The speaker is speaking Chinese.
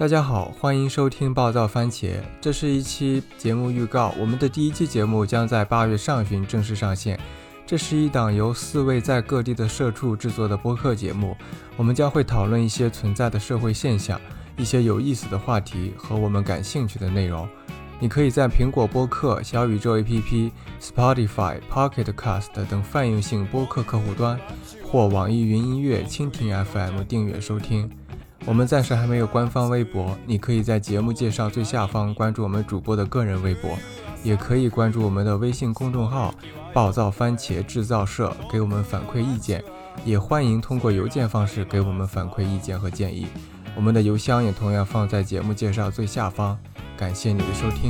大家好，欢迎收听暴躁番茄，这是一期节目预告。我们的第一期节目将在八月上旬正式上线。这是一档由四位在各地的社畜制作的播客节目，我们将会讨论一些存在的社会现象，一些有意思的话题和我们感兴趣的内容。你可以在苹果播客、小宇宙 APP、Spotify、Pocket Cast 等泛用性播客客户端，或网易云音乐、蜻蜓 FM 订阅收听。我们暂时还没有官方微博你可以在节目介绍最下方关注我们主播的个人微博也可以关注我们的微信公众号暴躁番茄制造社给我们反馈意见也欢迎通过邮件方式给我们反馈意见和建议。我们的邮箱也同样放在节目介绍最下方感谢你的收听